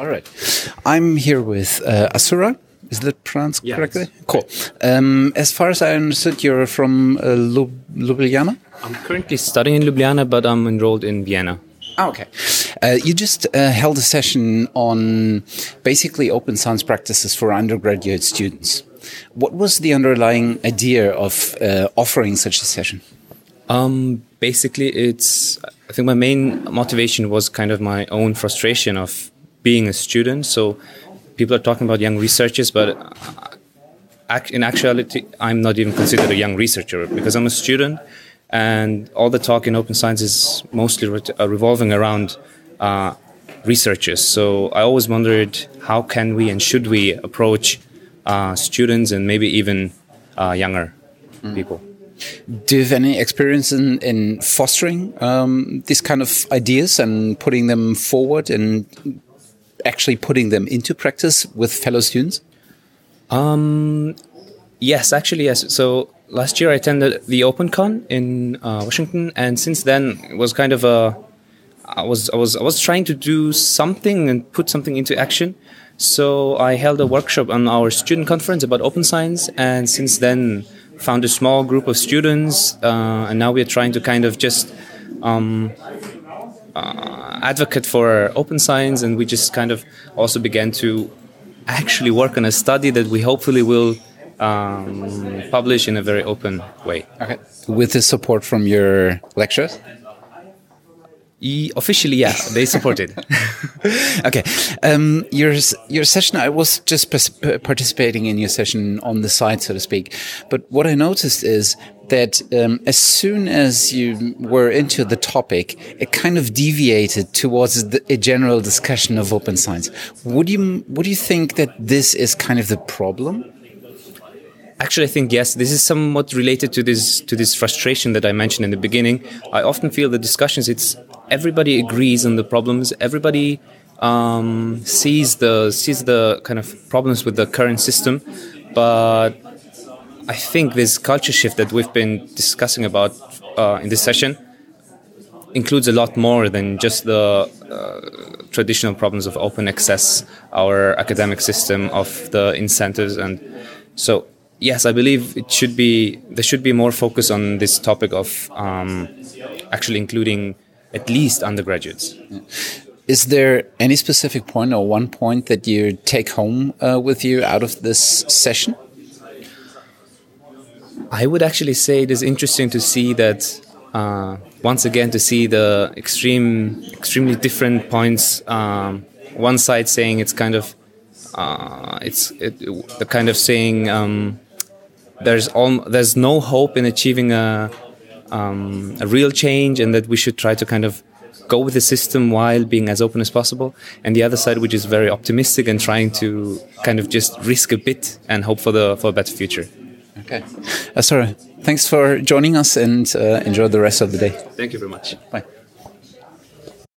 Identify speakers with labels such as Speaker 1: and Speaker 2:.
Speaker 1: All right. I'm here with uh, Asura. Is that pronounced
Speaker 2: Yeah,
Speaker 1: correctly? Cool. Um, as far as I understood, you're from uh, Lub- Ljubljana?
Speaker 2: I'm currently studying in Ljubljana, but I'm enrolled in Vienna.
Speaker 1: Oh, okay. Uh, you just uh, held a session on basically open science practices for undergraduate students. What was the underlying idea of uh, offering such a session?
Speaker 2: Um, basically, it's. I think my main motivation was kind of my own frustration of being a student. So, people are talking about young researchers, but uh, in actuality, I'm not even considered a young researcher because I'm a student, and all the talk in open science is mostly re- uh, revolving around uh, researchers. So, I always wondered how can we and should we approach uh, students and maybe even uh, younger people.
Speaker 1: Do you have any experience in, in fostering um, these kind of ideas and putting them forward and actually putting them into practice with fellow students?
Speaker 2: Um, yes, actually, yes. So last year I attended the OpenCon in uh, Washington, and since then it was kind of a. I was I was I was trying to do something and put something into action. So I held a workshop on our student conference about open science, and since then found a small group of students, uh, and now we are trying to kind of just um, uh, advocate for open science, and we just kind of also began to actually work on a study that we hopefully will um, publish in a very open way.
Speaker 1: Okay. With the support from your lecturers?
Speaker 2: E- officially, yeah, they supported.
Speaker 1: okay. Um, your your session, I was just participating in your session on the side, so to speak. But what I noticed is that um, as soon as you were into the topic, it kind of deviated towards the, a general discussion of open science. Would you would you think that this is kind of the problem?
Speaker 2: Actually, I think yes. This is somewhat related to this to this frustration that I mentioned in the beginning. I often feel the discussions. It's everybody agrees on the problems. Everybody um, sees the sees the kind of problems with the current system, but I think this culture shift that we've been discussing about uh, in this session includes a lot more than just the uh, traditional problems of open access, our academic system, of the incentives, and so yes, I believe it should be there should be more focus on this topic of um, actually including at least undergraduates.
Speaker 1: Is there any specific point or one point that you take home uh, with you out of this session?
Speaker 2: I would actually say it is interesting to see that uh, once again to see the extreme, extremely different points. Um, one side saying it's kind of uh, it's it, the kind of saying um, there's all there's no hope in achieving a um, a real change, and that we should try to kind of go with the system while being as open as possible. And the other side, which is very optimistic and trying to kind of just risk a bit and hope for the for a better future.
Speaker 1: Okay. Uh, sorry. Thanks for joining us and uh, enjoy the rest of the day.
Speaker 2: Thank you very much.
Speaker 1: Bye.